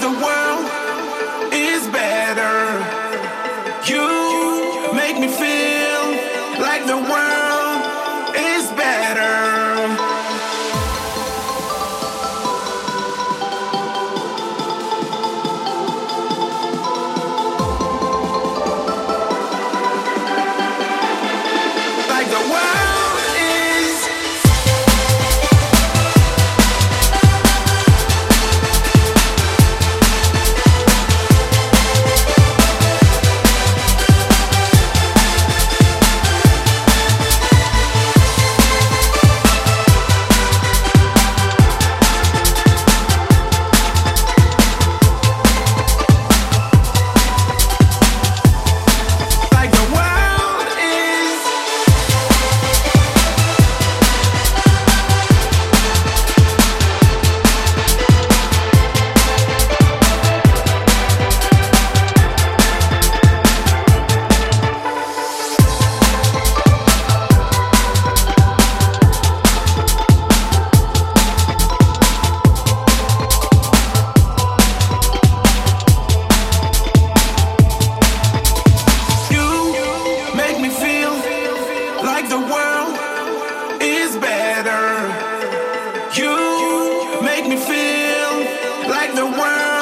the world like the world is better. You make me feel like the world.